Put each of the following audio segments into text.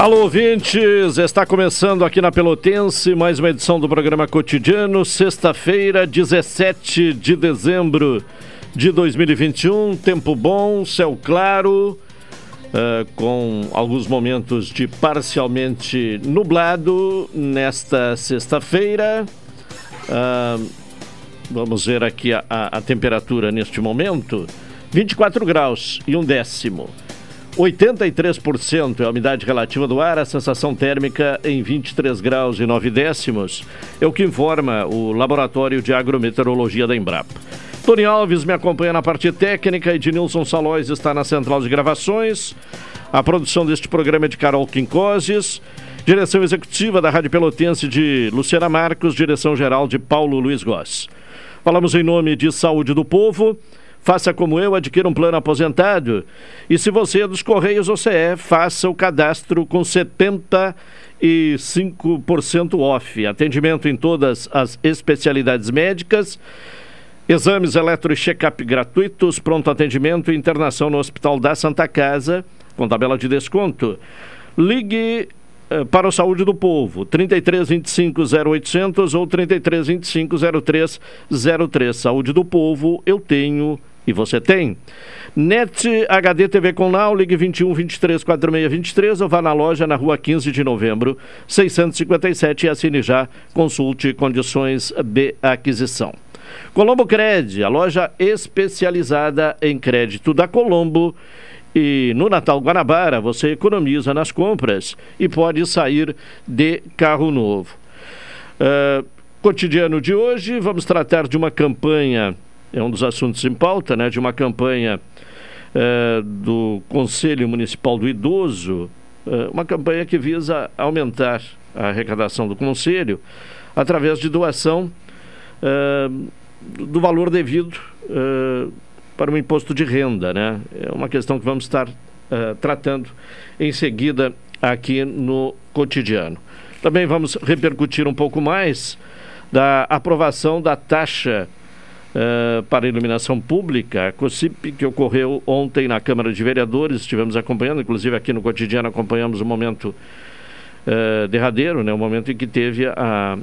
Alô, ouvintes! Está começando aqui na Pelotense mais uma edição do programa Cotidiano, sexta-feira, 17 de dezembro de 2021. Tempo bom, céu claro, uh, com alguns momentos de parcialmente nublado nesta sexta-feira. Uh, vamos ver aqui a, a, a temperatura neste momento: 24 graus e um décimo. 83% é a umidade relativa do ar, a sensação térmica em 23 graus e 9 décimos, é o que informa o Laboratório de Agrometeorologia da Embrapa. Tony Alves me acompanha na parte técnica, Ednilson Salóis está na central de gravações. A produção deste programa é de Carol Quincoses, direção executiva da Rádio Pelotense de Luciana Marcos, direção geral de Paulo Luiz Goss. Falamos em nome de Saúde do Povo. Faça como eu, adquira um plano aposentado. E se você é dos Correios OCE, faça o cadastro com 75% off. Atendimento em todas as especialidades médicas. Exames eletro e check-up gratuitos, pronto atendimento e internação no Hospital da Santa Casa, com tabela de desconto. Ligue eh, para o Saúde do Povo, 33 25 0800 ou 33 25 0303. Saúde do Povo, eu tenho e você tem. Net HD TV com Now, ligue 21 23 46 23 ou vá na loja na rua 15 de novembro, 657 e assine já. Consulte condições de aquisição. Colombo Cred, a loja especializada em crédito da Colombo. E no Natal Guanabara você economiza nas compras e pode sair de carro novo. Uh, cotidiano de hoje, vamos tratar de uma campanha é um dos assuntos em pauta, né, de uma campanha é, do Conselho Municipal do Idoso, é, uma campanha que visa aumentar a arrecadação do Conselho através de doação é, do valor devido para o imposto de renda, né? É uma questão que vamos estar tratando em seguida aqui no cotidiano. Também vamos repercutir um pouco mais da aprovação da taxa Uh, para iluminação pública, a COSIP, que ocorreu ontem na Câmara de Vereadores, estivemos acompanhando, inclusive aqui no cotidiano acompanhamos o momento uh, derradeiro, né, o momento em que teve a,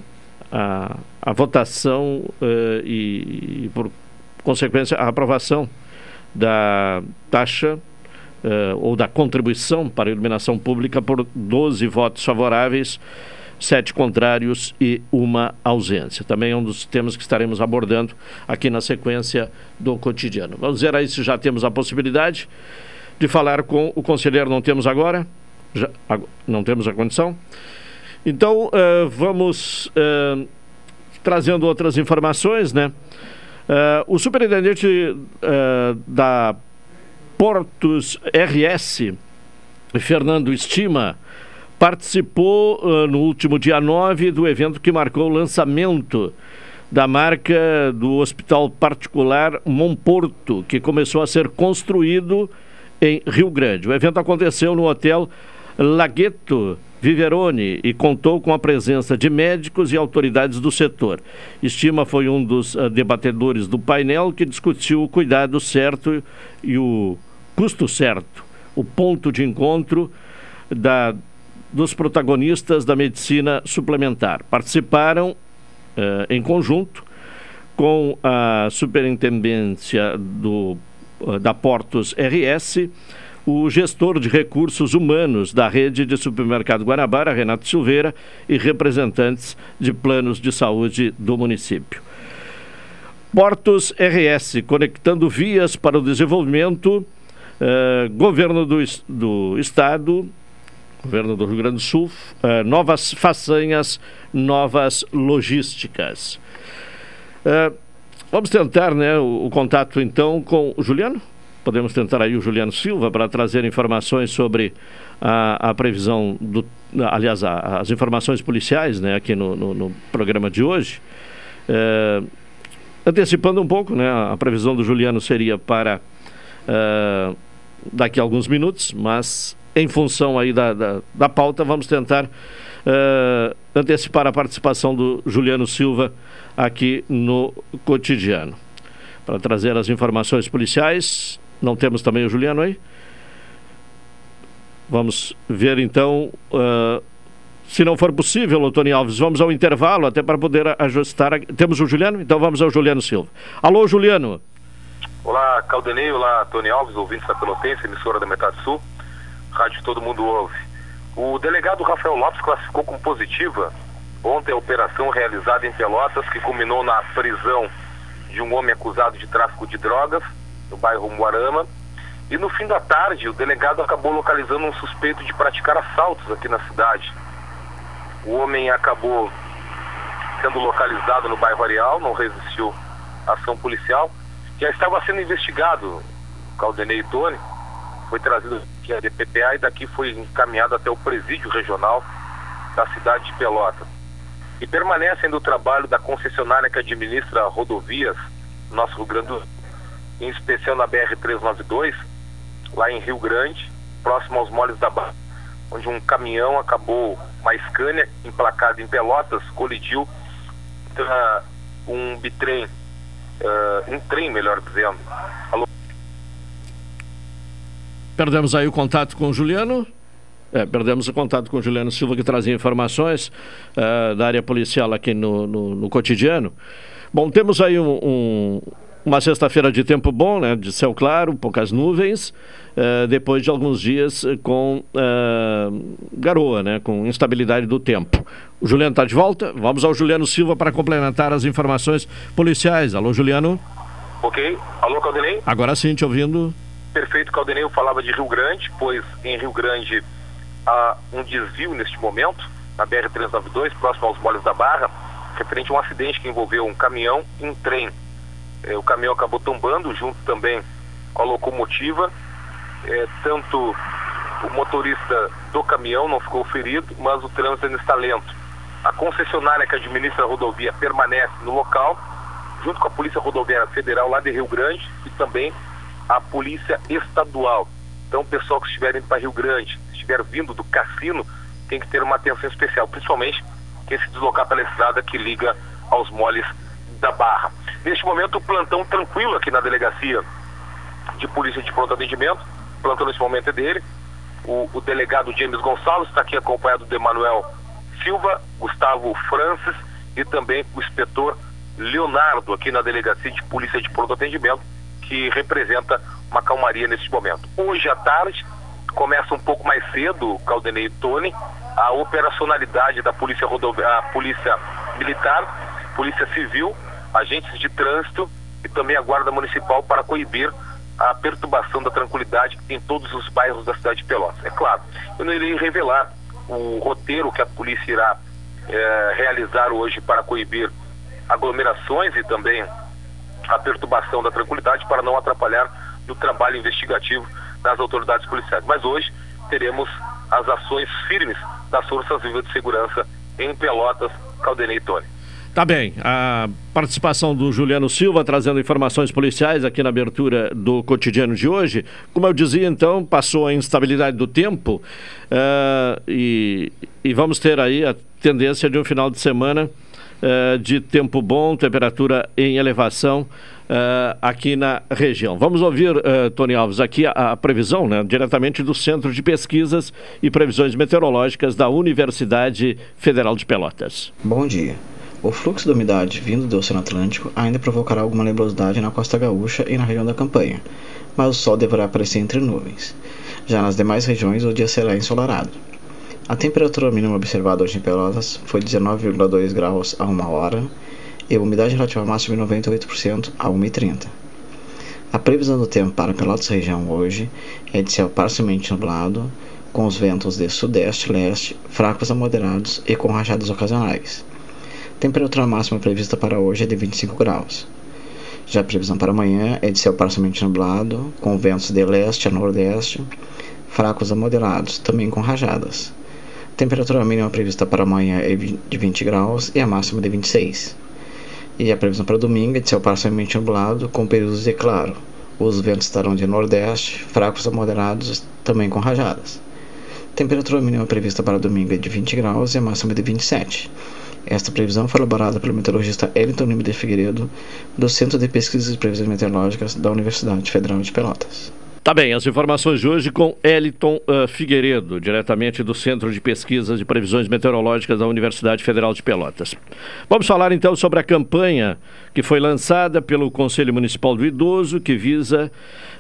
a, a votação uh, e, e, por consequência, a aprovação da taxa ou da contribuição para iluminação pública por 12 votos favoráveis sete contrários e uma ausência. Também é um dos temas que estaremos abordando aqui na sequência do cotidiano. Vamos ver aí se já temos a possibilidade de falar com o conselheiro. Não temos agora? Já, não temos a condição? Então, uh, vamos uh, trazendo outras informações, né? Uh, o superintendente da Portos RS, Fernando Estima, participou uh, no último dia 9 do evento que marcou o lançamento da marca do Hospital Particular Monporto, que começou a ser construído em Rio Grande. O evento aconteceu no Hotel Lagueto Viverone e contou com a presença de médicos e autoridades do setor. Estima foi um dos uh, debatedores do painel que discutiu o cuidado certo e o custo certo, o ponto de encontro da dos protagonistas da medicina suplementar. Participaram eh, em conjunto com a superintendência do, eh, da Portos RS, o gestor de recursos humanos da rede de supermercado Guanabara, Renato Silveira, e representantes de planos de saúde do município. Portos RS, conectando vias para o desenvolvimento, eh, governo do, do Estado governo do Rio Grande do Sul, uh, novas façanhas, novas logísticas. Uh, vamos tentar né, o, o, contato então com o Juliano podemos tentar aí o Juliano Silva para trazer informações sobre a, a previsão do. Aliás, a, as informações policiais né, aqui no, no, no programa de hoje. É, antecipando um pouco, né, a previsão do Juliano seria para daqui a alguns minutos, mas em função aí da, da, da pauta, vamos tentar uh, antecipar a participação do Juliano Silva aqui no cotidiano. Para trazer as informações policiais, não temos também o Juliano aí? Vamos ver então, uh, se não for possível, Tony Alves, vamos ao intervalo até para poder ajustar. Temos o Juliano? Então vamos ao Juliano Silva. Alô, Juliano. Olá, Caldenei, olá, Tony Alves, ouvintes da Pelotense, emissora da Metade Sul rádio todo mundo ouve. O delegado Rafael Lopes classificou como positiva ontem a operação realizada em Pelotas que culminou na prisão de um homem acusado de tráfico de drogas no bairro Moarama. E no fim da tarde, o delegado acabou localizando um suspeito de praticar assaltos aqui na cidade. O homem acabou sendo localizado no bairro Areal, não resistiu à ação policial. Já estava sendo investigado, Caldenei e Tony, foi trazido aqui a DPPA e daqui foi encaminhado até o presídio regional da cidade de Pelotas. E permanece ainda o trabalho da concessionária que administra rodovias no nosso Rio Grande do Sul, em especial na BR-392, lá em Rio Grande, próximo aos moles da Barra, onde um caminhão acabou, uma Scania emplacada em Pelotas, colidiu um bitrem, uh, um trem, melhor dizendo, Perdemos aí o contato com o Juliano. É, perdemos o contato com o Juliano Silva, que trazia informações uh, da área policial aqui no, no, no, cotidiano. Bom, temos aí um, um, uma sexta-feira de tempo bom, né, de céu claro, poucas nuvens, uh, depois de alguns dias com uh, garoa, né, com instabilidade do tempo. O Juliano está de volta. Vamos ao Juliano Silva para complementar as informações policiais. Alô, Juliano. Ok. Alô, Caldenei. Agora sim, te ouvindo prefeito Caldeneu falava de Rio Grande, pois em Rio Grande há um desvio neste momento, na BR-392, próximo aos Moles da Barra, referente a um acidente que envolveu um caminhão e um trem. É, o caminhão acabou tombando junto também com a locomotiva, é, tanto o motorista do caminhão não ficou ferido, mas o trânsito ainda está lento. A concessionária que administra a rodovia permanece no local, junto com a Polícia Rodoviária Federal lá de Rio Grande e também a Polícia Estadual. Então, o pessoal que estiver indo para Rio Grande, estiver vindo do cassino, tem que ter uma atenção especial, principalmente quem se deslocar pela estrada que liga aos moles da Barra. Neste momento, o plantão tranquilo aqui na delegacia de polícia de pronto atendimento. O plantão nesse momento é dele. O, o delegado James Gonçalves está aqui acompanhado de Emanuel Silva, Gustavo Francis e também o inspetor Leonardo aqui na delegacia de polícia de pronto atendimento que representa uma calmaria nesse momento. Hoje à tarde, começa um pouco mais cedo, Caldenei e Tony, a operacionalidade da Polícia Rodoviária, Polícia Militar, Polícia Civil, agentes de trânsito e também a Guarda Municipal para coibir a perturbação da tranquilidade em todos os bairros da cidade de Pelotas. É claro, eu não irei revelar o roteiro que a polícia irá é, realizar hoje para coibir aglomerações e também a perturbação da tranquilidade para não atrapalhar no trabalho investigativo das autoridades policiais. Mas hoje teremos as ações firmes das Forças Vivas de Segurança em Pelotas, Caldenei e Tony. Tá bem. A participação do Juliano Silva trazendo informações policiais aqui na abertura do cotidiano de hoje. Como eu dizia, então, passou a instabilidade do tempo uh, e, e vamos ter aí a tendência de um final de semana uh, de tempo bom, temperatura em elevação uh, aqui na região. Vamos ouvir, uh, Tony Alves, aqui a, a, previsão, né, diretamente do Centro de Pesquisas e Previsões Meteorológicas da Universidade Federal de Pelotas. Bom dia. O fluxo da umidade vindo do Oceano Atlântico ainda provocará alguma nebulosidade na costa gaúcha e na região da campanha, mas o sol deverá aparecer entre nuvens. Já nas demais regiões, o dia será ensolarado. A temperatura mínima observada hoje em Pelotas foi 19,2 graus a uma hora e a umidade relativa máxima de 98% a 1h30. A previsão do tempo para Pelotas região hoje é de céu parcialmente nublado, com os ventos de sudeste leste fracos a moderados e com rajadas ocasionais. Temperatura máxima prevista para hoje é de 25 graus. Já a previsão para amanhã é de céu parcialmente nublado, com ventos de leste a nordeste, fracos a moderados, também com rajadas. Temperatura mínima prevista para amanhã é de 20 graus e a máxima de 26. E a previsão para domingo é de céu parcialmente nublado, com períodos de claro. Os ventos estarão de nordeste, fracos a moderados, também com rajadas. Temperatura mínima prevista para domingo é de 20 graus e a máxima de 27. Esta previsão foi elaborada pelo meteorologista Elton Lima de Figueiredo, do Centro de Pesquisas e Previsões Meteorológicas da Universidade Federal de Pelotas. Tá bem, as informações de hoje com Eliton uh, Figueiredo, diretamente do Centro de Pesquisas e Previsões Meteorológicas da Universidade Federal de Pelotas. Vamos falar então sobre a campanha que foi lançada pelo Conselho Municipal do Idoso, que visa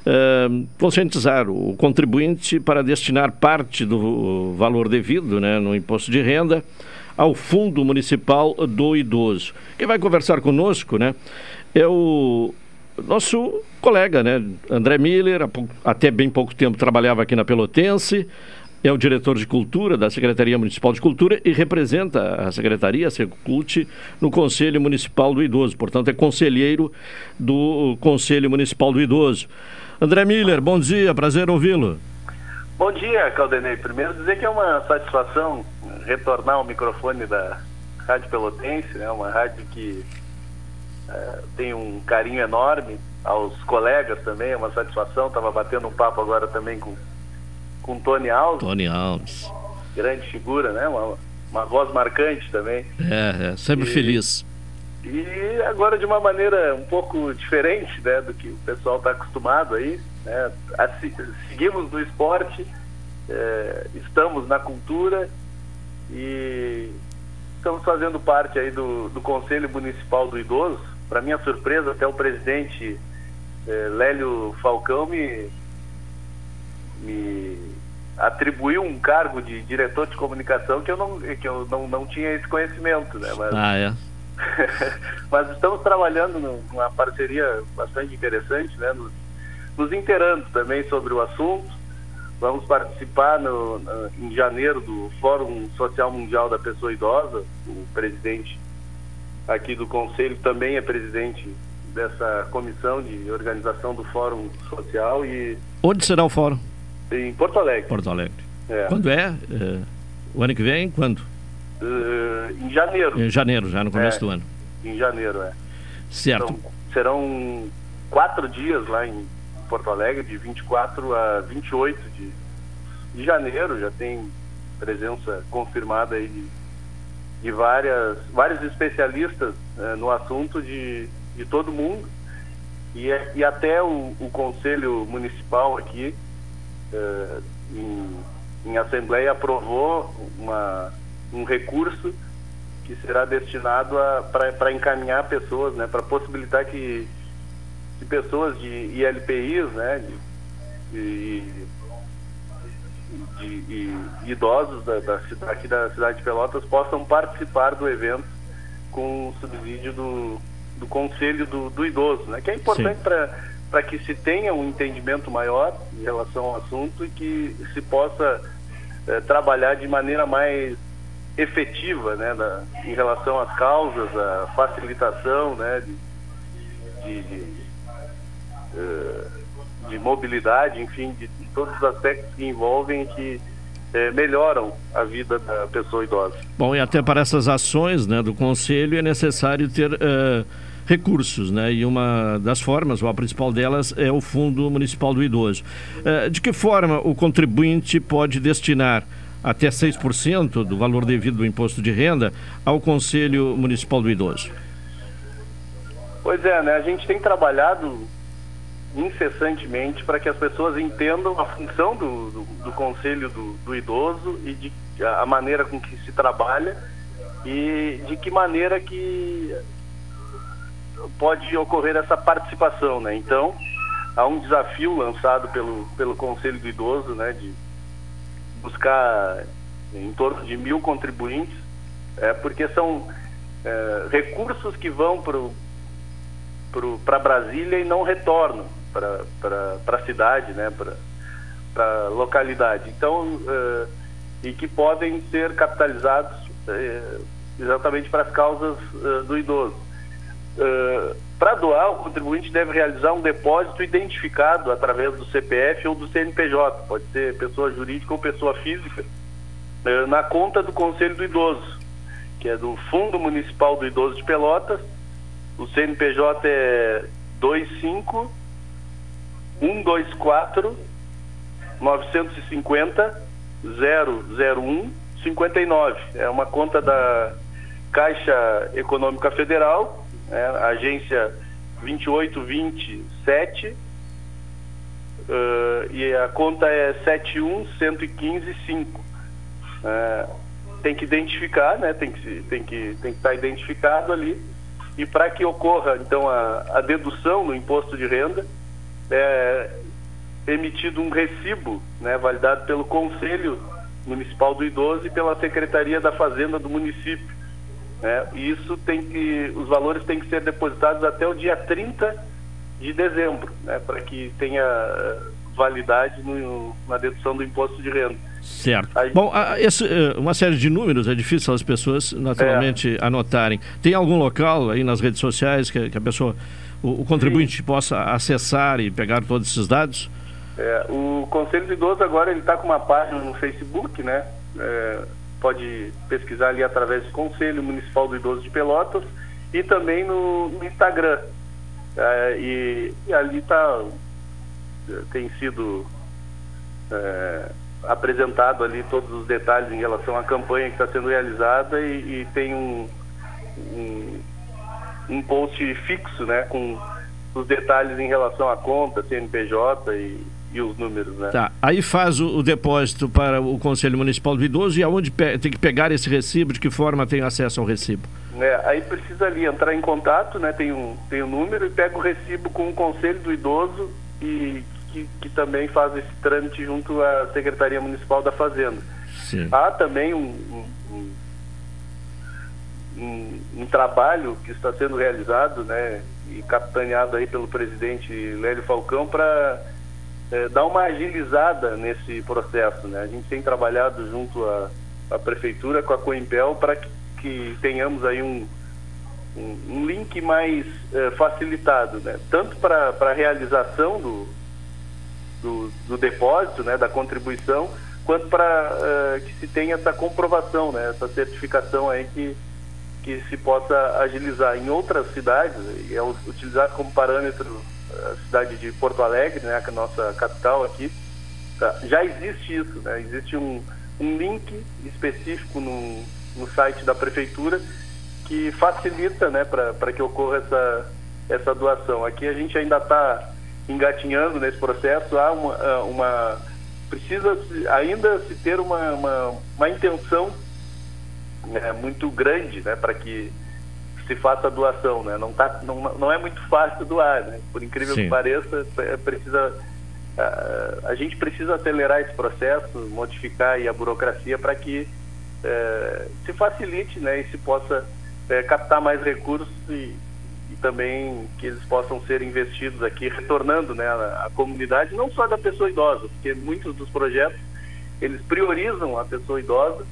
uh, conscientizar o contribuinte para destinar parte do valor devido né, no imposto de renda ao Fundo Municipal do Idoso. Quem vai conversar conosco né, é o nosso colega, né? André Miller, até bem pouco tempo trabalhava aqui na Pelotense, é o diretor de cultura da Secretaria Municipal de Cultura e representa a Secretaria, a Secult, no Conselho Municipal do Idoso. Portanto, é conselheiro do Conselho Municipal do Idoso. André Miller, bom dia, prazer ouvi-lo. Bom dia, Caldenei. Primeiro dizer que é uma satisfação retornar ao microfone da Rádio Pelotense, né? uma rádio que é, tenho um carinho enorme aos colegas também, é uma satisfação. Estava batendo um papo agora também com, com Tony Alves. Tony Alves. Grande figura, né? Uma, uma voz marcante também. É, é sempre e, feliz. E agora de uma maneira um pouco diferente né, do que o pessoal está acostumado aí. Né? Seguimos no esporte, é, estamos na cultura e estamos fazendo parte aí do, do Conselho Municipal do Idoso, para minha surpresa, até o presidente eh, Lélio Falcão me, me atribuiu um cargo de diretor de comunicação que eu não, que eu não, não tinha esse conhecimento. Né? Mas, ah, é? mas estamos trabalhando numa parceria bastante interessante, né? nos, nos inteirando também sobre o assunto. Vamos participar no, no, em janeiro do Fórum Social Mundial da Pessoa Idosa. O presidente aqui do Conselho, também é presidente dessa comissão de organização do Fórum Social e... Onde será o fórum? Em Porto Alegre. Porto Alegre. É. Quando é? é? O ano que vem, quando? Uh, em janeiro. Em janeiro, já no começo é, do ano. Em janeiro, é. Certo. Então, serão quatro dias lá em Porto Alegre, de 24 a 28 de, de janeiro, já tem presença confirmada aí de de várias, vários especialistas eh, no assunto de, de todo mundo. E, e até o, o Conselho Municipal aqui, eh, em, em Assembleia, aprovou uma, um recurso que será destinado para encaminhar pessoas, né, para possibilitar que, que pessoas de ILPIs, né, de, de de, de idosos da, da, aqui da cidade de Pelotas possam participar do evento com o subsídio do, do Conselho do, do Idoso, né? que é importante para que se tenha um entendimento maior em relação ao assunto e que se possa é, trabalhar de maneira mais efetiva né, da, em relação às causas, a facilitação né, de, de, de, uh, de mobilidade, enfim, de todos os aspectos que envolvem e que é, melhoram a vida da pessoa idosa. Bom, e até para essas ações né, do Conselho é necessário ter uh, recursos, né? E uma das formas, ou a principal delas, é o Fundo Municipal do Idoso. Uh, de que forma o contribuinte pode destinar até 6% do valor devido do imposto de renda ao Conselho Municipal do Idoso? Pois é, né? A gente tem trabalhado incessantemente para que as pessoas entendam a função do, do, do conselho do, do, idoso e de a maneira com que se trabalha e de que maneira que pode ocorrer essa participação, né? Então, há um desafio lançado pelo, pelo Conselho do Idoso, né, de buscar em torno de mil contribuintes, é, porque são é, recursos que vão para Brasília e não retornam para a cidade, né, para a localidade. Então, uh, e que podem ser capitalizados uh, exatamente para as causas uh, do idoso. para doar, o contribuinte deve realizar um depósito identificado através do CPF ou do CNPJ, pode ser pessoa jurídica ou pessoa física, na conta do Conselho do Idoso, que é do Fundo Municipal do Idoso de Pelotas. O CNPJ é 25 124 950 001 59. É uma conta da Caixa Econômica Federal, é, agência 28227, uh, e a conta é 71115 Uh, tem que identificar, né? Tem que, tem que, tem que estar identificado ali. E para que ocorra, então, a, a dedução no imposto de renda, é emitido um recibo, né, validado pelo Conselho Municipal do Idoso e pela Secretaria da Fazenda do município. Né? E isso tem que, os valores têm que ser depositados até o dia 30 de dezembro, né, para que tenha validade no, na dedução do imposto de renda. Certo. Aí, Bom, esse, eh, uma série de números é difícil as pessoas naturalmente é. anotarem. Tem algum local aí nas redes sociais que, que a pessoa, o, o contribuinte Sim. possa acessar e pegar todos esses dados? É, o Conselho de Idoso agora ele está com uma página no Facebook, né? É, pode pesquisar ali através do Conselho Municipal do Idoso de Pelotas e também no, no Instagram. É, e, e, ali tá, tem sido é, apresentado ali todos os detalhes em relação à campanha que está sendo realizada e, e tem um, um, um post fixo, né? Com os detalhes em relação à conta, CNPJ e e os números, né? Tá. Aí faz o, o, depósito para o Conselho Municipal do Idoso e aonde tem que pegar esse recibo, de que forma tem acesso ao recibo? É, aí precisa ali entrar em contato, né? Tem um, tem um número e pega o recibo com o Conselho do Idoso e que, que também faz esse trâmite junto à Secretaria Municipal da Fazenda. Sim. Há também um, um, um, um trabalho que está sendo realizado, né? E capitaneado aí pelo presidente Lélio Falcão para é, dar uma agilizada nesse processo. Né? A gente tem trabalhado junto à, à prefeitura, com a Coimpel, para que, que, tenhamos aí um, um, link mais é, facilitado, né? tanto para a realização do, do, do, depósito, né? da contribuição, quanto para é, que se tenha essa comprovação, né? essa certificação aí que, que se possa agilizar. Em outras cidades, é utilizado como parâmetro a cidade de Porto Alegre, né, é a nossa capital aqui, tá, já existe isso, né? Existe um, um link específico no, no site da prefeitura que facilita, né, para que ocorra essa, essa doação. Aqui a gente ainda está engatinhando nesse processo, há uma, uma precisa ainda se ter uma, uma, uma intenção né, muito grande, né, para que se faça a doação, né? Não, tá, não, não é muito fácil doar, né? Por incrível Sim. que pareça, é, precisa a, a gente precisa acelerar esse processo, modificar a burocracia para que é, se facilite, né? E se possa é, captar mais recursos e, e, também que eles possam ser investidos aqui, retornando, né? A comunidade, não só da pessoa idosa, porque muitos dos projetos eles priorizam a pessoa idosa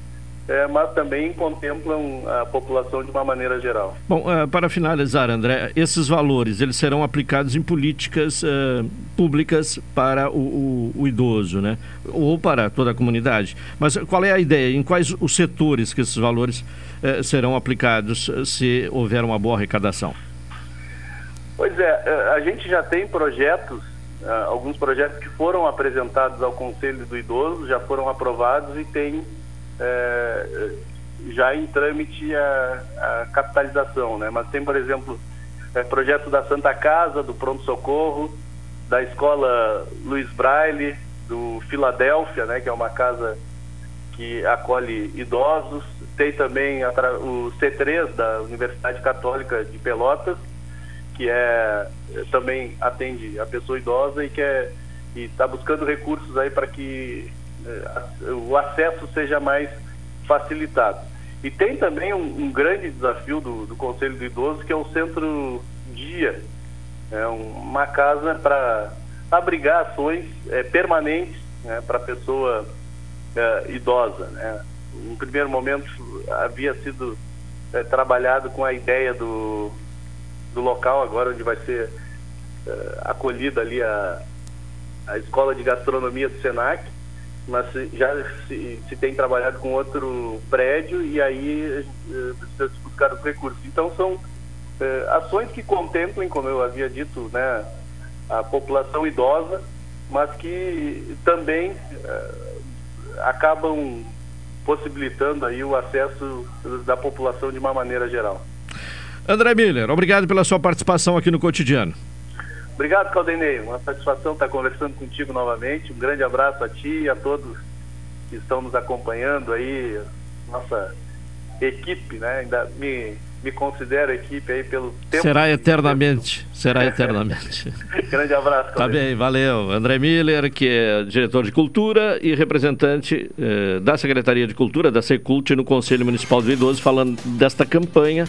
é, mas também contemplam a população de uma maneira geral. Bom, uh, para finalizar, André, esses valores eles serão aplicados em políticas uh, públicas para o, o, o, idoso, né? Ou para toda a comunidade. Mas qual é a ideia? Em quais os setores que esses valores uh, serão aplicados se houver uma boa arrecadação? Pois é, a gente já tem projetos alguns projetos que foram apresentados ao Conselho do Idoso, já foram aprovados e tem é, já em trâmite a, a, capitalização, né? Mas tem, por exemplo, é, projeto da Santa Casa, do Pronto Socorro, da Escola Luiz Braille, do Filadélfia, né? Que é uma casa que acolhe idosos. Tem também o C3 da Universidade Católica de Pelotas, que é também atende a pessoa idosa e que é está buscando recursos aí para que é, o acesso seja mais facilitado. E tem também um, um grande desafio do, do, Conselho do Idoso, que é o Centro Dia, é uma casa para abrigar ações é, permanentes né, para a pessoa idosa. Né? Em primeiro momento havia sido trabalhado com a ideia do, do local agora onde vai ser uh, acolhida ali a, a escola de gastronomia do Senac, mas já se, se tem trabalhado com outro prédio e aí precisa buscar os recursos. Então são uh, ações que contemplem, como eu havia dito, né, a população idosa, mas que também acabam possibilitando aí o acesso da população de uma maneira geral. André Miller, obrigado pela sua participação aqui no Cotidiano. Obrigado, Caldenei. Uma satisfação estar conversando contigo novamente. Um grande abraço a ti e a todos que estão nos acompanhando aí, nossa equipe, né? Ainda me me considero equipe aí pelo tempo. Será eternamente, será eternamente. Grande abraço. Tá bem, valeu. André Miller, que é diretor de Cultura e representante eh, da Secretaria de Cultura, da Secult, no Conselho Municipal do Idoso, falando desta campanha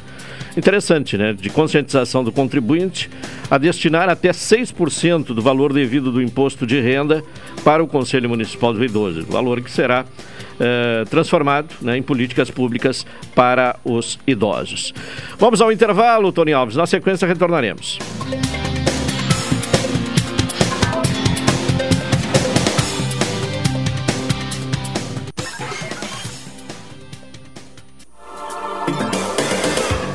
interessante, né, de conscientização do contribuinte a destinar até 6% do valor devido do imposto de renda para o Conselho Municipal do Idoso, valor que será eh, transformado né, em políticas públicas para os idosos. Vamos ao intervalo, Tony Alves. Na sequência, retornaremos.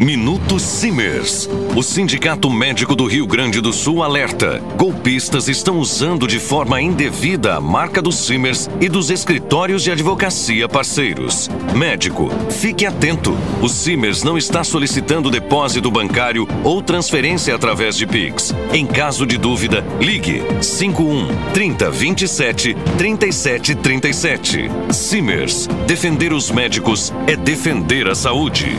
Minuto Simers. O Sindicato Médico do Rio Grande do Sul alerta: golpistas estão usando de forma indevida a marca dos Simers e dos escritórios de advocacia parceiros. Médico, fique atento. O Simers não está solicitando depósito bancário ou transferência através de Pix. Em caso de dúvida, ligue 51 30 27 37 37. Simers. Defender os médicos é defender a saúde.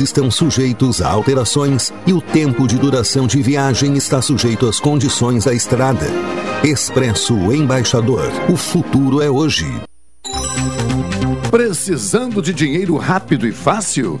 estão sujeitos a alterações e o tempo de duração de viagem está sujeito às condições da estrada. Expresso Embaixador. O futuro é hoje. Precisando de dinheiro rápido e fácil?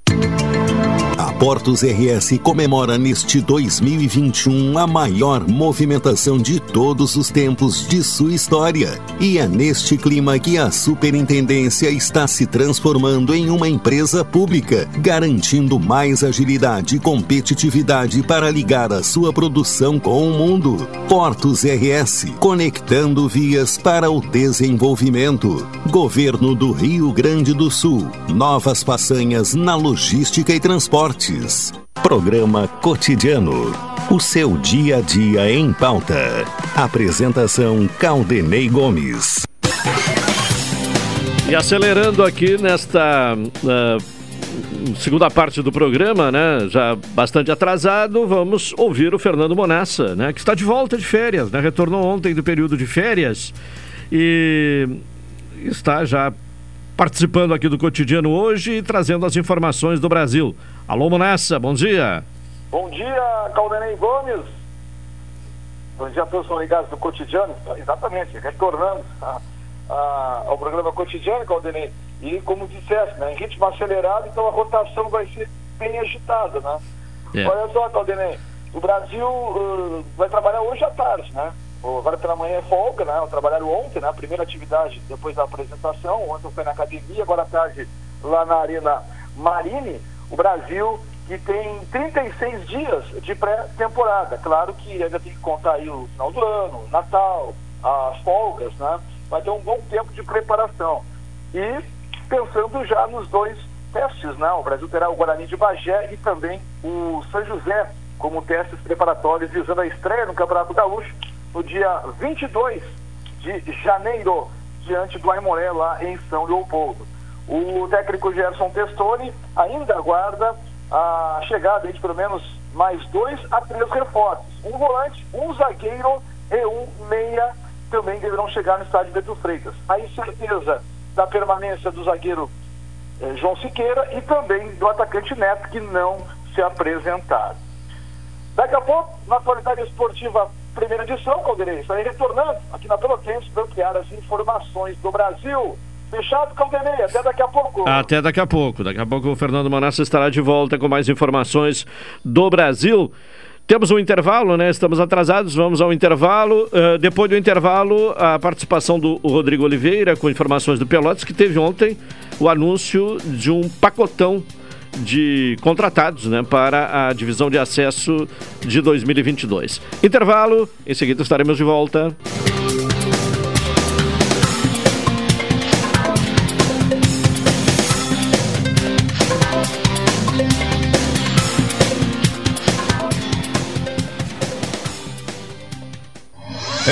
Portos RS comemora neste 2021 a maior movimentação de todos os tempos de sua história. E é neste clima que a Superintendência está se transformando em uma empresa pública, garantindo mais agilidade e competitividade para ligar a sua produção com o mundo. Portos RS, conectando vias para o desenvolvimento. Governo do Rio Grande do Sul. Novas façanhas na logística e transporte. Programa Cotidiano. O seu dia a dia em pauta. Apresentação Caldenei Gomes. E acelerando aqui nesta uh, segunda parte do programa, né? Já bastante atrasado, vamos ouvir o Fernando Monassa, né? Que está de volta de férias, né? Retornou ontem do período de férias e está já participando aqui do cotidiano hoje e trazendo as informações do Brasil. Alô, Monessa, bom dia. Bom dia, Caldenei Gomes. Bom dia a todos ligados do cotidiano. Exatamente, retornando a, a, ao programa cotidiano, Caldenei. E como disseste, né, em ritmo acelerado, então a rotação vai ser bem agitada, né? É. Olha só, Caldenei, o Brasil uh, vai trabalhar hoje à tarde, né? Agora pela manhã é folga, né? Trabalharam ontem, né? A primeira atividade depois da apresentação. Ontem foi na academia, agora à tarde lá na Arena Marine o Brasil que tem 36 dias de pré-temporada. Claro que ainda tem que contar aí o final do ano, Natal, as folgas, né? Vai ter um bom tempo de preparação. E pensando já nos dois testes, né? O Brasil terá o Guarani de Bagé e também o São José como testes preparatórios visando a estreia no Campeonato Gaúcho no dia 22 de janeiro, diante do Aimoré lá em São Leopoldo. O técnico Gerson Testoni ainda aguarda a chegada de pelo menos mais dois a três reforços. Um volante, um zagueiro e um meia também deverão chegar no estádio Beto Freitas. A incerteza da permanência do zagueiro eh, João Siqueira e também do atacante Neto, que não se apresentaram. Daqui a pouco, na atualidade esportiva primeira edição, Caldeirei, estarei retornando aqui na Pelotense para ampliar as informações do Brasil. Fechado, Caldenei. Até daqui a pouco. Até daqui a pouco. Daqui a pouco o Fernando Manassa estará de volta com mais informações do Brasil. Temos um intervalo, né? Estamos atrasados, vamos ao intervalo. Uh, depois do intervalo, a participação do Rodrigo Oliveira com informações do Pelotas, que teve ontem o anúncio de um pacotão de contratados né, para a divisão de acesso de 2022. Intervalo, em seguida estaremos de volta.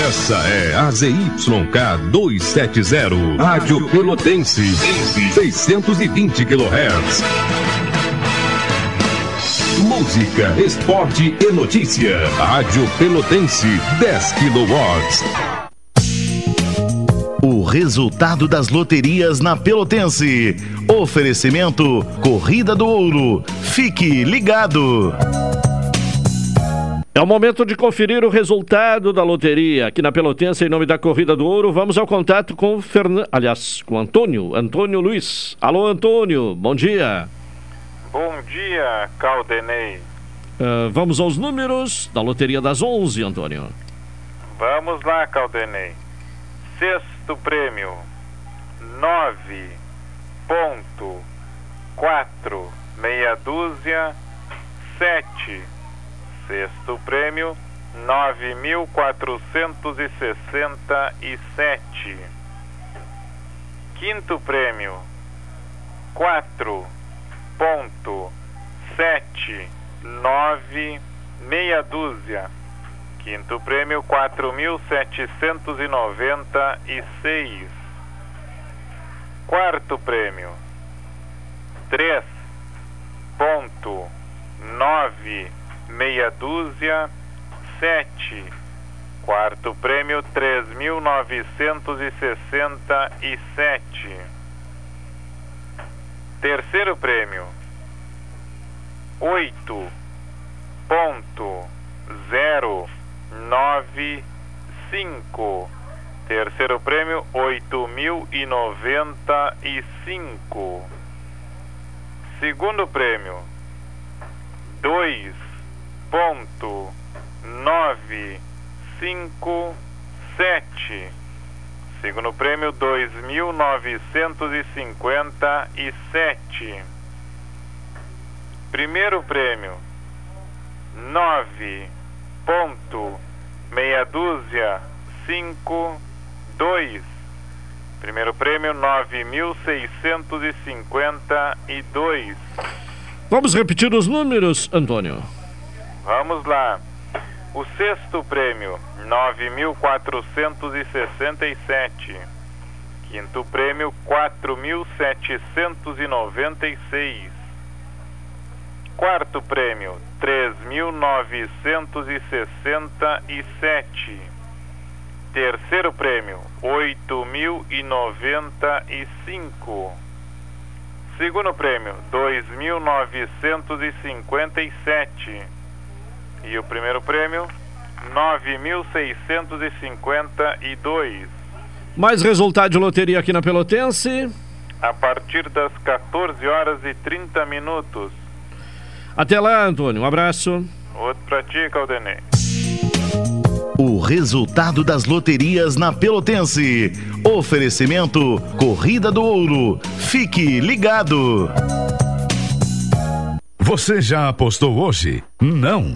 Essa é a ZYK 270, Rádio Pelotense, 620 kHz. Música, esporte e notícia. Rádio Pelotense, 10 kW. O resultado das loterias na Pelotense. Oferecimento Corrida do Ouro. Fique ligado. É o momento de conferir o resultado da loteria aqui na Pelotense em nome da Corrida do Ouro. Vamos ao contato com o Fernando, aliás, com o Antônio, Antônio Luiz. Alô, Antônio, bom dia. Bom dia, Caldenei. Uh, vamos aos números da loteria das 11, Antônio. Vamos lá, Caldenei. Sexto prêmio: 9 ponto 4 meia dúzia 7 Sexto prêmio, nove mil quatrocentos e sessenta e sete. Quinto prêmio, quatro ponto sete nove meia dúzia. Quinto prêmio, quatro mil setecentos e noventa e seis. Quarto prêmio, três ponto nove meia dúzia, sete. Quarto prêmio, três mil novecentos e sessenta e sete. Terceiro prêmio, oito ponto zero nove cinco. Terceiro prêmio, oito mil e noventa e cinco. Segundo prêmio, dois ponto nove cinco sete. Segundo prêmio, dois mil novecentos e cinquenta e sete. Primeiro prêmio, nove ponto meia dúzia cinco dois. Primeiro prêmio, nove mil seiscentos e cinquenta e dois. Vamos repetir os números, Antônio. Vamos lá. O sexto prêmio, 9.467. Quinto prêmio, 4.796. Quarto prêmio, 3.967. Terceiro prêmio, 8.095. Segundo prêmio, 2.957. E o primeiro prêmio, 9.652. Mais resultado de loteria aqui na Pelotense. A partir das 14 horas e 30 minutos. Até lá, Antônio. Um abraço. Outro pra ti, Caldenei. O resultado das loterias na Pelotense. Oferecimento Corrida do Ouro. Fique ligado. Você já apostou hoje? Não.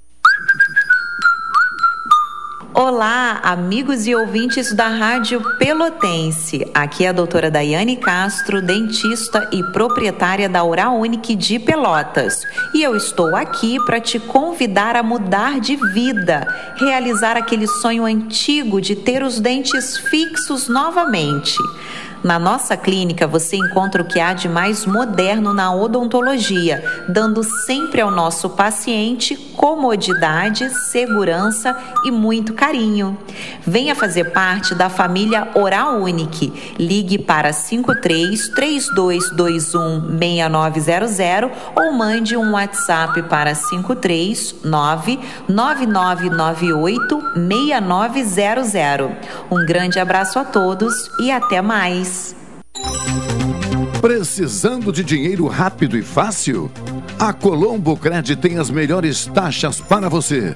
Olá, amigos e ouvintes da Rádio Pelotense. Aqui é a doutora Daiane Castro, dentista e proprietária da Oral Unique de Pelotas. E eu estou aqui para te convidar a mudar de vida, realizar aquele sonho antigo de ter os dentes fixos novamente. Na nossa clínica você encontra o que há de mais moderno na odontologia, dando sempre ao nosso paciente comodidade, segurança e muito carinho. Venha fazer parte da família Oral Unique. Ligue para 53 3221 6900 ou mande um WhatsApp para 53 99998 6900. Um grande abraço a todos e até mais. Precisando de dinheiro rápido e fácil? A Colombo Cred tem as melhores taxas para você.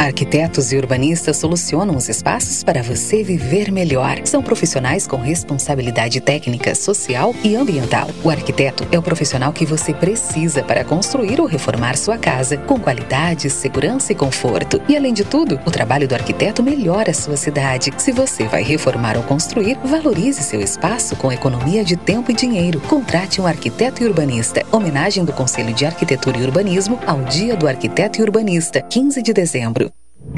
Arquitetos e urbanistas solucionam os espaços para você viver melhor. São profissionais com responsabilidade técnica, social e ambiental. O arquiteto é o profissional que você precisa para construir ou reformar sua casa com qualidade, segurança e conforto. E além de tudo, o trabalho do arquiteto melhora a sua cidade. Se você vai reformar ou construir, valorize seu espaço com economia de tempo e dinheiro. Contrate um arquiteto e urbanista. Homenagem do Conselho de Arquitetura e Urbanismo ao Dia do Arquiteto e Urbanista, 15 de dezembro.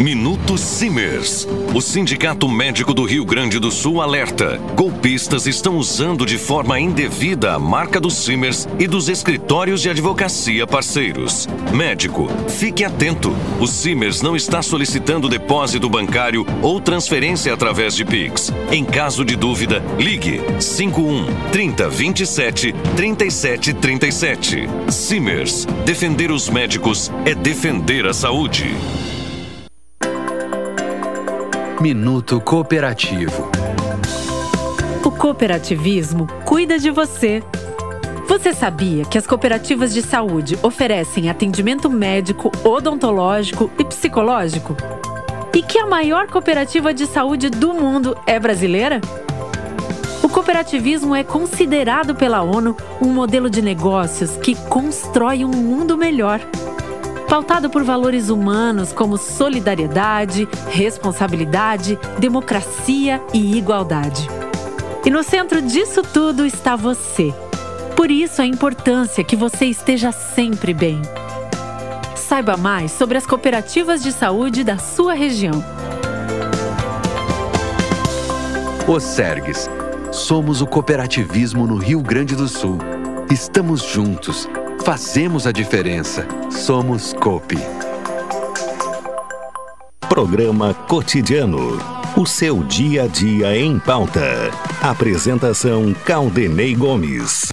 Minuto Simers. O Sindicato Médico do Rio Grande do Sul alerta: golpistas estão usando de forma indevida a marca dos Simers e dos escritórios de advocacia parceiros. Médico, fique atento. O Simers não está solicitando depósito bancário ou transferência através de Pix. Em caso de dúvida, ligue 51 30 27 37 37. Simers. Defender os médicos é defender a saúde. Minuto Cooperativo. O cooperativismo cuida de você. Você sabia que as cooperativas de saúde oferecem atendimento médico, odontológico e psicológico? E que a maior cooperativa de saúde do mundo é brasileira? O cooperativismo é considerado pela ONU um modelo de negócios que constrói um mundo melhor pautado por valores humanos como solidariedade, responsabilidade, democracia e igualdade. E no centro disso tudo está você. Por isso a importância que você esteja sempre bem. Saiba mais sobre as cooperativas de saúde da sua região. O Sergues. Somos o cooperativismo no Rio Grande do Sul. Estamos juntos Fazemos a diferença. Somos Copi. Programa Cotidiano. O seu dia a dia em pauta. Apresentação Caldenei Gomes.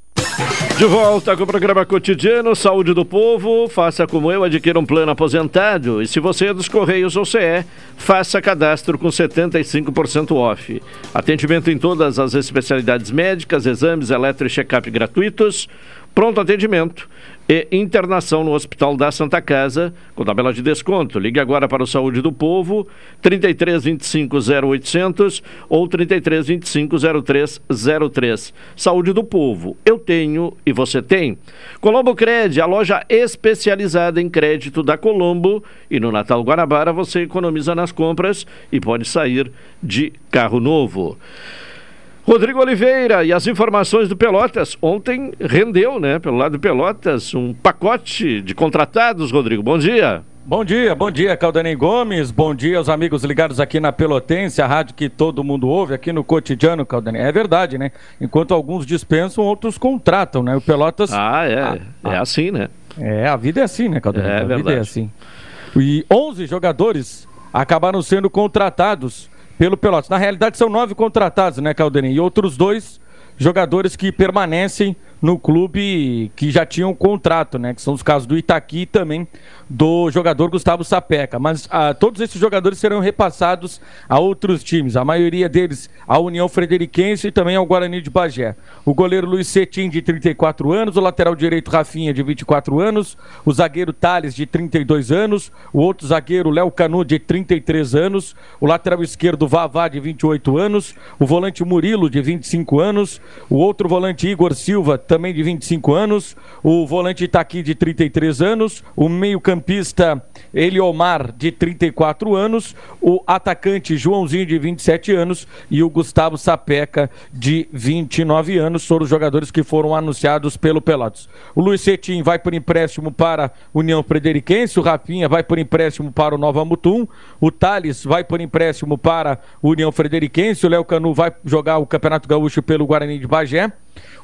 De volta com o programa cotidiano Saúde do Povo. Faça como eu, adquira um plano aposentado. E se você é dos Correios ou CE, faça cadastro com 75% off. Atendimento em todas as especialidades médicas, exames, eletro e check-up gratuitos pronto atendimento e internação no Hospital da Santa Casa, com tabela de desconto. Ligue agora para o Saúde do Povo, 33 25 0800 ou 33 25 0303. Saúde do Povo, eu tenho e você tem. Colombo Cred, a loja especializada em crédito da Colombo. E no Natal Guanabara você economiza nas compras e pode sair de carro novo. Rodrigo Oliveira e as informações do Pelotas. Ontem rendeu, né, pelo lado do Pelotas, um pacote de contratados, Rodrigo. Bom dia. Bom dia, bom dia, Caldanei Gomes. Bom dia aos amigos ligados aqui na Pelotense, a rádio que todo mundo ouve aqui no cotidiano, Caldanei. É verdade, né? Enquanto alguns dispensam, outros contratam, né? O Pelotas. Ah, é. Ah, é ah. assim, né? É, a vida é assim, né, Caldanei? É a verdade. vida é assim. E 11 jogadores acabaram sendo contratados pelo Pelotas. Na realidade, são nove contratados, né, Calderim? E outros dois jogadores que permanecem no clube que já tinham um contrato, né? Que são os casos do Itaqui e também do jogador Gustavo Sapeca. Mas ah, todos esses jogadores serão repassados a outros times. A maioria deles a União Frederiquense e também ao Guarani de Bagé. O goleiro Luiz Cetim, de 34 anos, o lateral direito Rafinha, de 24 anos, o zagueiro Thales, de 32 anos, o outro zagueiro Léo Canu, de 33 anos, o lateral esquerdo Vavá, de 28 anos, o volante Murilo, de 25 anos, o outro volante Igor Silva, também de 25 anos, o volante Itaqui de 33 anos, o meio-campista Eliomar de 34 anos, o atacante Joãozinho de 27 anos. E o Gustavo Sapeca de 29 anos, foram os jogadores que foram anunciados pelo Pelotas. O Luiz Cetim vai por empréstimo para União Frederiquense, o Rafinha vai por empréstimo para o Nova Mutum, o Thales vai por empréstimo para União Frederiquense, o Léo Canu vai jogar o Campeonato Gaúcho pelo Guarani de Bagé.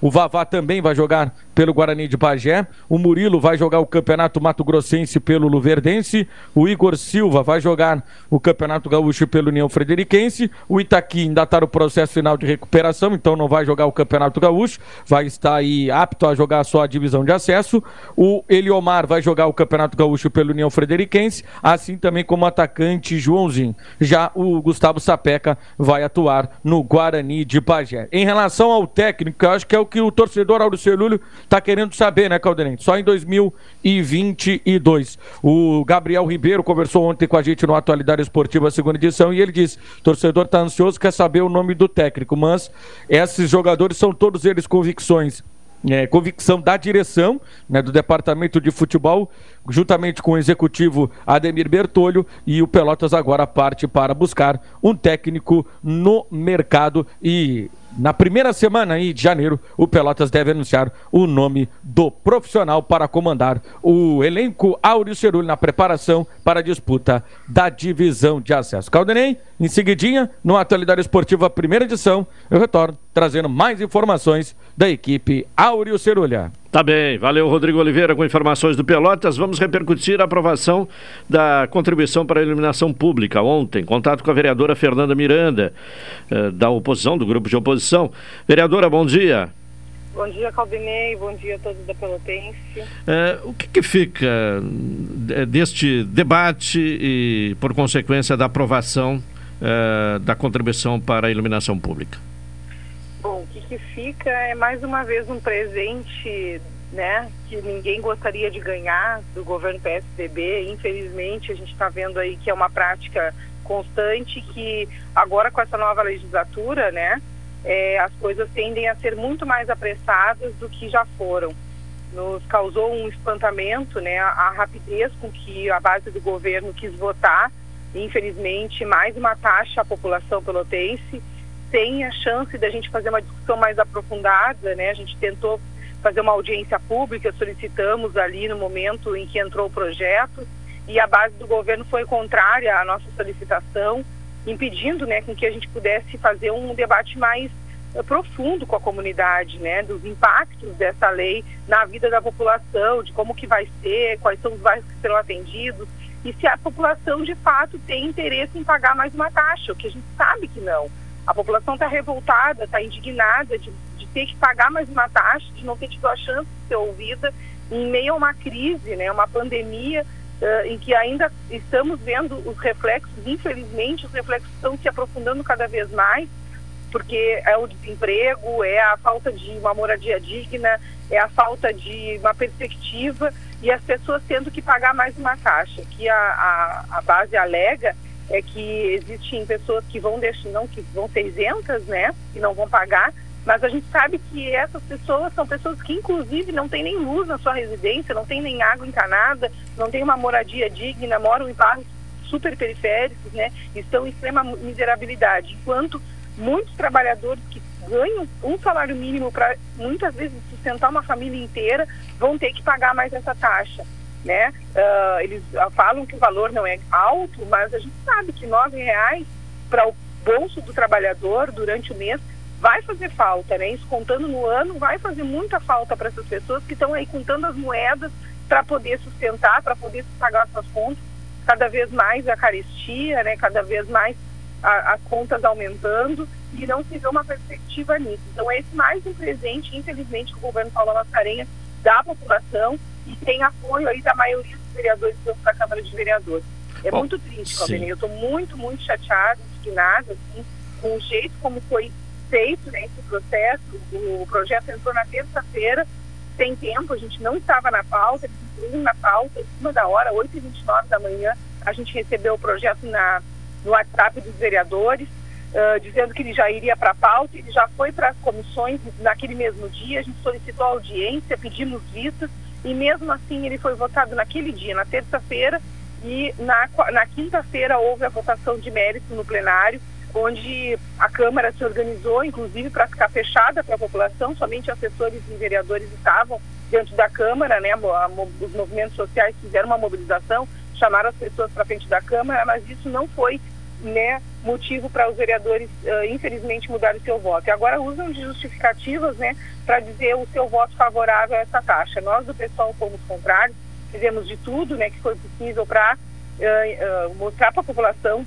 O Vavá também vai jogar pelo Guarani de Bagé. O Murilo vai jogar o Campeonato Mato Grossense pelo Luverdense. O Igor Silva vai jogar o Campeonato Gaúcho pelo União Frederiquense. O Itaqui ainda está no processo final de recuperação, então não vai jogar o Campeonato Gaúcho. Vai estar aí apto a jogar só a divisão de acesso. O Eliomar vai jogar o Campeonato Gaúcho pelo União Frederiquense, assim também como o atacante Joãozinho. Já o Gustavo Sapeca vai atuar no Guarani de Bagé. Em relação ao técnico, eu acho que é o que o torcedor Auriceu Lúlio está querendo saber, né, Caldenente? Só em 2022. O Gabriel Ribeiro conversou ontem com a gente no Atualidade Esportiva, segunda edição, e ele disse: torcedor está ansioso, quer saber o nome do técnico, mas esses jogadores são todos eles convicções é, convicção da direção né, do departamento de futebol, juntamente com o executivo Ademir Bertolho, e o Pelotas agora parte para buscar um técnico no mercado e na primeira semana aí de janeiro, o Pelotas deve anunciar o nome do profissional para comandar o elenco Áureo Cerulho na preparação para a disputa da divisão de acesso. Caldenei, em seguidinha, no Atualidade Esportiva, primeira edição, eu retorno trazendo mais informações da equipe Áureo Cerulha. Tá bem, valeu Rodrigo Oliveira com informações do Pelotas. Vamos repercutir a aprovação da contribuição para a iluminação pública ontem. Contato com a vereadora Fernanda Miranda, eh, da oposição, do grupo de oposição. Vereadora, bom dia. Bom dia, Calvinei. Bom dia a todos da Pelotense. Eh, o que, que fica eh, deste debate e, por consequência, da aprovação da contribuição para a iluminação pública? Bom, o que, que fica é mais uma vez um presente, né, que ninguém gostaria de ganhar do governo PSDB. Infelizmente, a gente está vendo aí que é uma prática constante que agora com essa nova legislatura, né, é, as coisas tendem a ser muito mais apressadas do que já foram. Nos causou um espantamento, né, a, rapidez com que a base do governo quis votar. Infelizmente, mais uma taxa à população pelotense tem a chance da gente fazer uma discussão mais aprofundada, né? A gente tentou fazer uma audiência pública, solicitamos ali no momento em que entrou o projeto e a base do governo foi contrária à nossa solicitação, impedindo, né, com que a gente pudesse fazer um debate mais uh, profundo com a comunidade, né, dos impactos dessa lei na vida da população, de como que vai ser, quais são os bairros que serão atendidos e se a população de fato tem interesse em pagar mais uma taxa, o que a gente sabe que não. A população está revoltada, está indignada de, de, ter que pagar mais uma taxa, de não ter tido a chance de ser ouvida. Em meio a uma crise, né, uma pandemia uh, em que ainda estamos vendo os reflexos, infelizmente, os reflexos estão se aprofundando cada vez mais, porque é o desemprego, é a falta de uma moradia digna, é a falta de uma perspectiva e as pessoas tendo que pagar mais uma taxa, que a, a, a base alega é que existem pessoas que vão deixar, não que vão ser isentas, né, que não vão pagar, mas a gente sabe que essas pessoas são pessoas que inclusive não têm nem luz na sua residência, não têm nem água encanada, não têm uma moradia digna, moram em bairros super periféricos, né, estão em extrema miserabilidade, enquanto muitos trabalhadores que ganham um salário mínimo para muitas vezes sustentar uma família inteira vão ter que pagar mais essa taxa né? Uh, eles uh, falam que o valor não é alto, mas a gente sabe que nove reais para o bolso do trabalhador durante o mês vai fazer falta, né? Isso contando no ano vai fazer muita falta para essas pessoas que estão aí contando as moedas para poder sustentar, para poder pagar suas contas. Cada vez mais a carestia, né? Cada vez mais as contas aumentando e não se vê uma perspectiva nisso. Então, é esse mais um presente, infelizmente, que o governo Paulo Mascarenhas dá à população e tem apoio aí da maioria dos vereadores da Câmara de Vereadores. É Bom, muito triste, Calvini. Eu estou muito, muito chateada, indignada, assim, com o jeito como foi feito né, esse processo. O projeto entrou na terça-feira, sem tempo, a gente não estava na pauta, eles entrou na pauta, em cima da hora, 8h29 da manhã, a gente recebeu o projeto na, no WhatsApp dos vereadores. uh, dizendo que ele já iria para a pauta, ele já foi para as comissões naquele mesmo dia, a gente solicitou audiência, pedimos vistas, e mesmo assim ele foi votado naquele dia, na terça-feira, e na, na quinta-feira houve a votação de mérito no plenário, onde a Câmara se organizou, inclusive, para ficar fechada para a população, somente assessores e vereadores estavam dentro da Câmara, né? os movimentos sociais fizeram uma mobilização, chamaram as pessoas para frente da Câmara, mas isso não foi né, motivo para os vereadores, uh, infelizmente, mudarem seu voto. E agora usam de justificativas né, para dizer o seu voto favorável a essa taxa. Nós, do pessoal, fomos contrários, fizemos de tudo né, que foi possível para uh, uh, mostrar para a população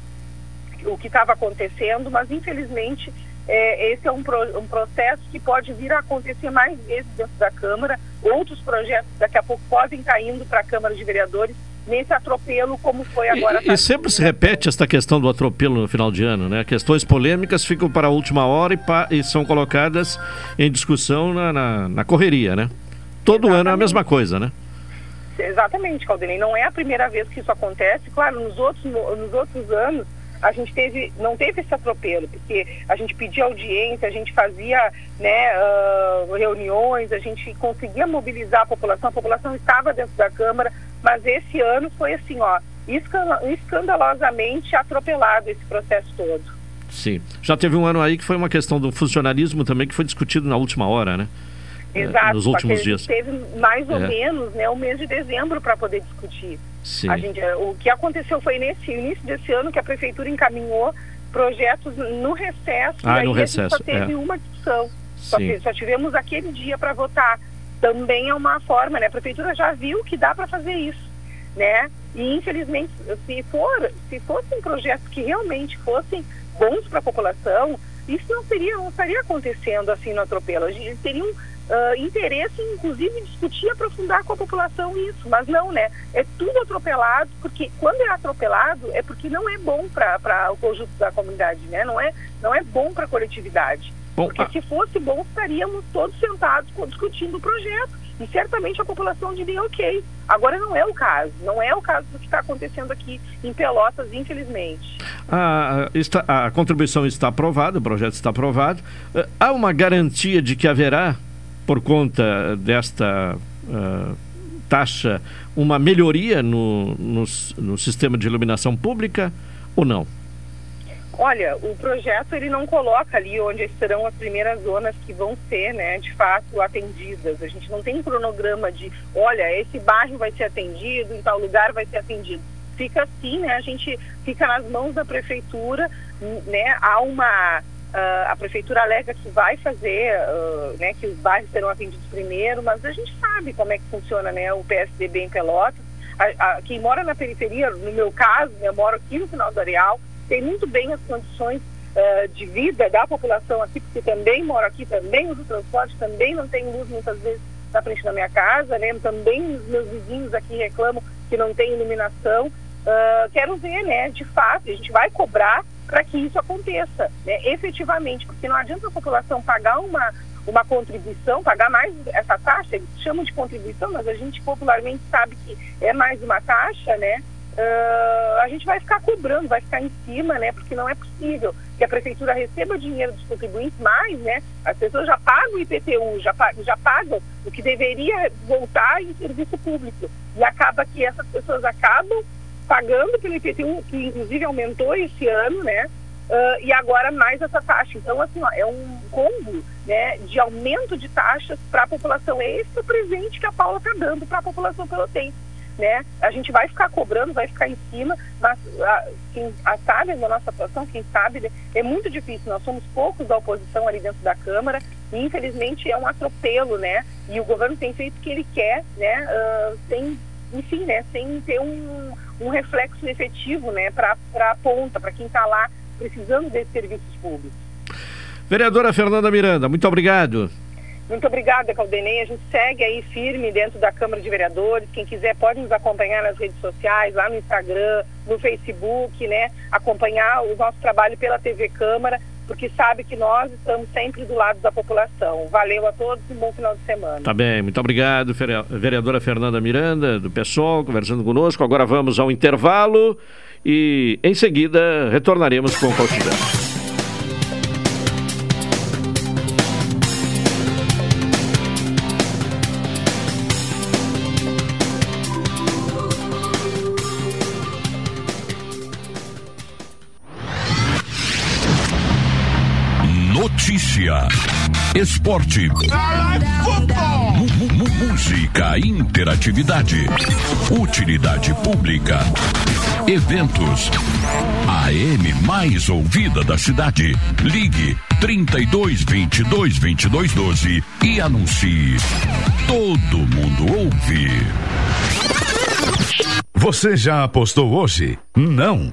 o que estava acontecendo, mas infelizmente é, esse é um, pro, um processo que pode vir a acontecer mais vezes dentro da Câmara. Outros projetos daqui a pouco podem estar indo para a Câmara de Vereadores nesse atropelo como foi agora. E, e sempre se repete esta questão do atropelo no final de ano, né? Questões polêmicas ficam para a última hora e, pa, e são colocadas em discussão na, na, na correria, né? Todo Exatamente. ano é a mesma coisa, né? Exatamente, Caldenei. Não é a primeira vez que isso acontece. Claro, nos outros, nos outros anos a gente teve, não teve esse atropelo, porque a gente pedia audiência, a gente fazia né, uh, reuniões, a gente conseguia mobilizar a população, a população estava dentro da Câmara, mas esse ano foi assim, ó, escandalosamente atropelado esse processo todo. Sim. Já teve um ano aí que foi uma questão do funcionalismo também que foi discutido na última hora, né? É, Exato, nos últimos dias. teve mais ou é. menos né, o mês de dezembro para poder discutir. Sim. A gente, o que aconteceu foi nesse início desse ano que a prefeitura encaminhou projetos no recesso ah, e no recesso, só teve é. uma discussão. Só, só, tivemos aquele dia para votar. Também é uma forma, né? A prefeitura já viu que dá para fazer isso, né? E infelizmente, se for, se fossem projetos que realmente fossem bons para a população, isso não seria, não estaria acontecendo assim no atropelo. A gente teria um, uh, interesse em, inclusive, discutir e aprofundar com a população isso, mas não, né? É tudo atropelado, porque quando é atropelado é porque não é bom para o conjunto da comunidade, né? Não é, não é bom para a coletividade. Bom, porque a... se fosse bom, estaríamos todos sentados discutindo o projeto e certamente a população diria ok. Agora não é o caso, não é o caso do que está acontecendo aqui em Pelotas, infelizmente. A, a, a contribuição está aprovada, o projeto está aprovado. Uh, há uma garantia de que haverá por conta desta uh, taxa, uma melhoria no, no, no, sistema de iluminação pública ou não? Olha, o projeto ele não coloca ali onde serão as primeiras zonas que vão ser, né, de fato atendidas. A gente não tem um cronograma de, olha, esse bairro vai ser atendido, em tal lugar vai ser atendido. Fica assim, né? A gente fica nas mãos da prefeitura, né? Há uma Uh, a prefeitura alega que vai fazer, uh, né, que os bairros serão atendidos primeiro, mas a gente sabe como é que funciona, né, o PSDB em Pelotas. A, a, quem mora na periferia, no meu caso, né, eu moro aqui no final do areal, tem muito bem as condições uh, de vida da população aqui, porque também moro aqui, também uso transporte, também não tenho luz muitas vezes na frente da minha casa, né, também os meus vizinhos aqui reclamam que não tem iluminação. quero ver, né, de fato, a gente vai cobrar para que isso aconteça, né, efetivamente, porque não adianta a população pagar uma, uma contribuição, pagar mais essa taxa, eles chamam de contribuição, mas a gente popularmente sabe que é mais uma taxa, né? Uh, a gente vai ficar cobrando, vai ficar em cima, né? Porque não é possível que a prefeitura receba dinheiro dos contribuintes, mais, né? As pessoas já pagam o IPTU, já, já pagam o que deveria voltar em serviço público. E acaba que essas pessoas acabam pagando pelo IPTU, que inclusive aumentou esse ano, né? Uh, e agora mais essa taxa. Então, assim, ó, é um combo né, de aumento de taxas para a população. É esse o presente que a Paula está dando para a população pelotense. Né? A gente vai ficar cobrando, vai ficar em cima, mas a, quem a sabe da nossa situação, quem sabe, né, é muito difícil. Nós somos poucos da oposição ali dentro da Câmara e infelizmente é um atropelo, né? E o governo tem feito o que ele quer, né? Uh, sem, enfim, né? Sem ter um, um reflexo efetivo né, para a ponta, para quem está lá precisando desses serviços públicos. Vereadora Fernanda Miranda, muito obrigado. Muito obrigada, Caldenei. A gente segue aí firme dentro da Câmara de Vereadores. Quem quiser pode nos acompanhar nas redes sociais, lá no Instagram, no Facebook, né? Acompanhar o nosso trabalho pela TV Câmara porque sabe que nós estamos sempre do lado da população. Valeu a todos e um bom final de semana. Tá bem, muito obrigado, vereadora Fernanda Miranda, do PSOL, conversando conosco. Agora vamos ao intervalo e em seguida retornaremos com o cotidiano. Notícia, esporte, música, interatividade, utilidade pública, eventos. A M mais ouvida da cidade. Ligue 32 22 22 12 e anuncie. Todo mundo ouve. Você já apostou hoje? Não.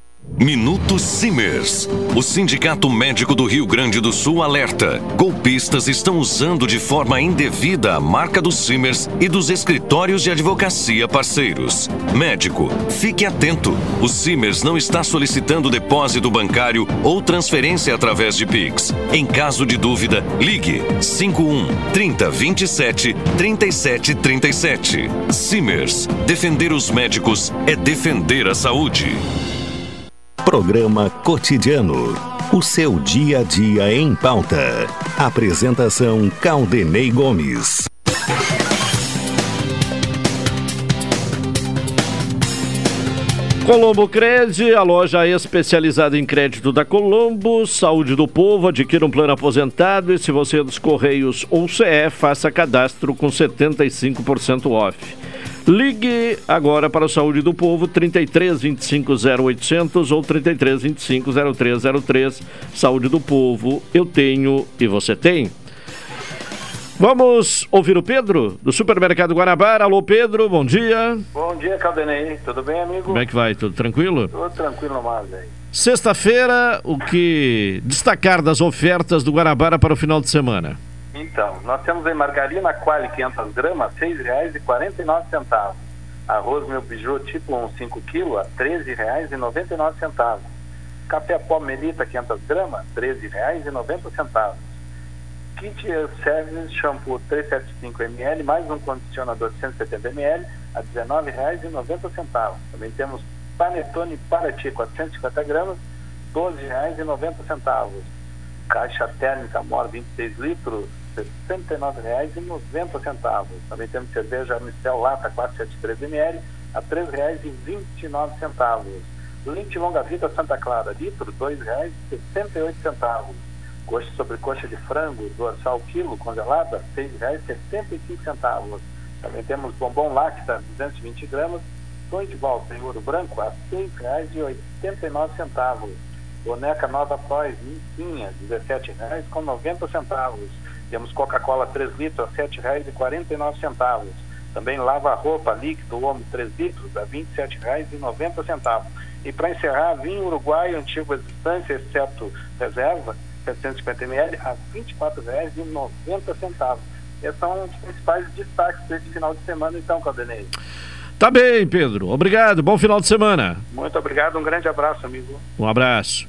Minuto Simers. O Sindicato Médico do Rio Grande do Sul alerta: golpistas estão usando de forma indevida a marca dos Simers e dos escritórios de advocacia parceiros. Médico, fique atento. O Simers não está solicitando depósito bancário ou transferência através de Pix. Em caso de dúvida, ligue 51 30 27 37 37. Simers. Defender os médicos é defender a saúde. Programa Cotidiano. O seu dia a dia em pauta. Apresentação Caldenei Gomes. Colombo Cred, a loja especializada em crédito da Colombo, saúde do povo, adquira um plano aposentado e se você é dos Correios ou CE, faça cadastro com 75% off. Ligue agora para a Saúde do Povo, 33 25 0800 ou 33 25 0303. Saúde do Povo, eu tenho e você tem. Vamos ouvir o Pedro, do Supermercado Guanabara. Alô, Pedro, bom dia. Bom dia, Caldenei. Tudo bem, amigo? Como é que vai? Tudo tranquilo? Tudo tranquilo mais aí. Sexta-feira, o que destacar das ofertas do Guanabara para o final de semana? Então, nós temos aí margarina quali 500 gramas, R$ 6,49. Arroz meu biju tipo 1 5 kg a R$ 13,99. Café pó melita 500 gramas, R$ 13,90. Kit Service Shampoo 375 ml, mais um condicionador de 170 ml, a R$ 19,90. Também temos Panetone Paraty 450 gramas, R$ 12,90. Caixa térmica Mor 26 litros, R$ 69,90. Também temos cerveja Mistel Lata 473 ml, a R$ 3,29. Leite Longa Vida Santa Clara, litro, R$ 2,68. Coxa sobre coxa de frango, dorsal quilo, congelada, R$ 6,75. Também temos bombom lacta, 220 gramas, sonho de volta em ouro branco, a R$ 6,89. Boneca Nova Pós, mincinha, R$ 17,90. Temos Coca-Cola 3 litros, a R$ 7,49. Também lava-roupa líquido, homem 3 litros, a R$ 27,90. E para encerrar, vinho uruguaio antigo existência, exceto reserva, 750 ml, a R$ 24,90. Esses são os principais destaques desse final de semana, então, Caldenei. Tá bem, Pedro. Obrigado. Bom final de semana. Muito obrigado. Um grande abraço, amigo. Um abraço.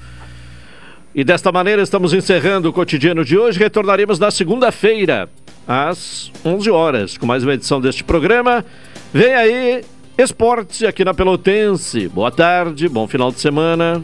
E desta maneira estamos encerrando o cotidiano de hoje. Retornaremos na segunda-feira, às 11 horas, com mais uma edição deste programa. Vem aí, esportes aqui na Pelotense. Boa tarde, bom final de semana.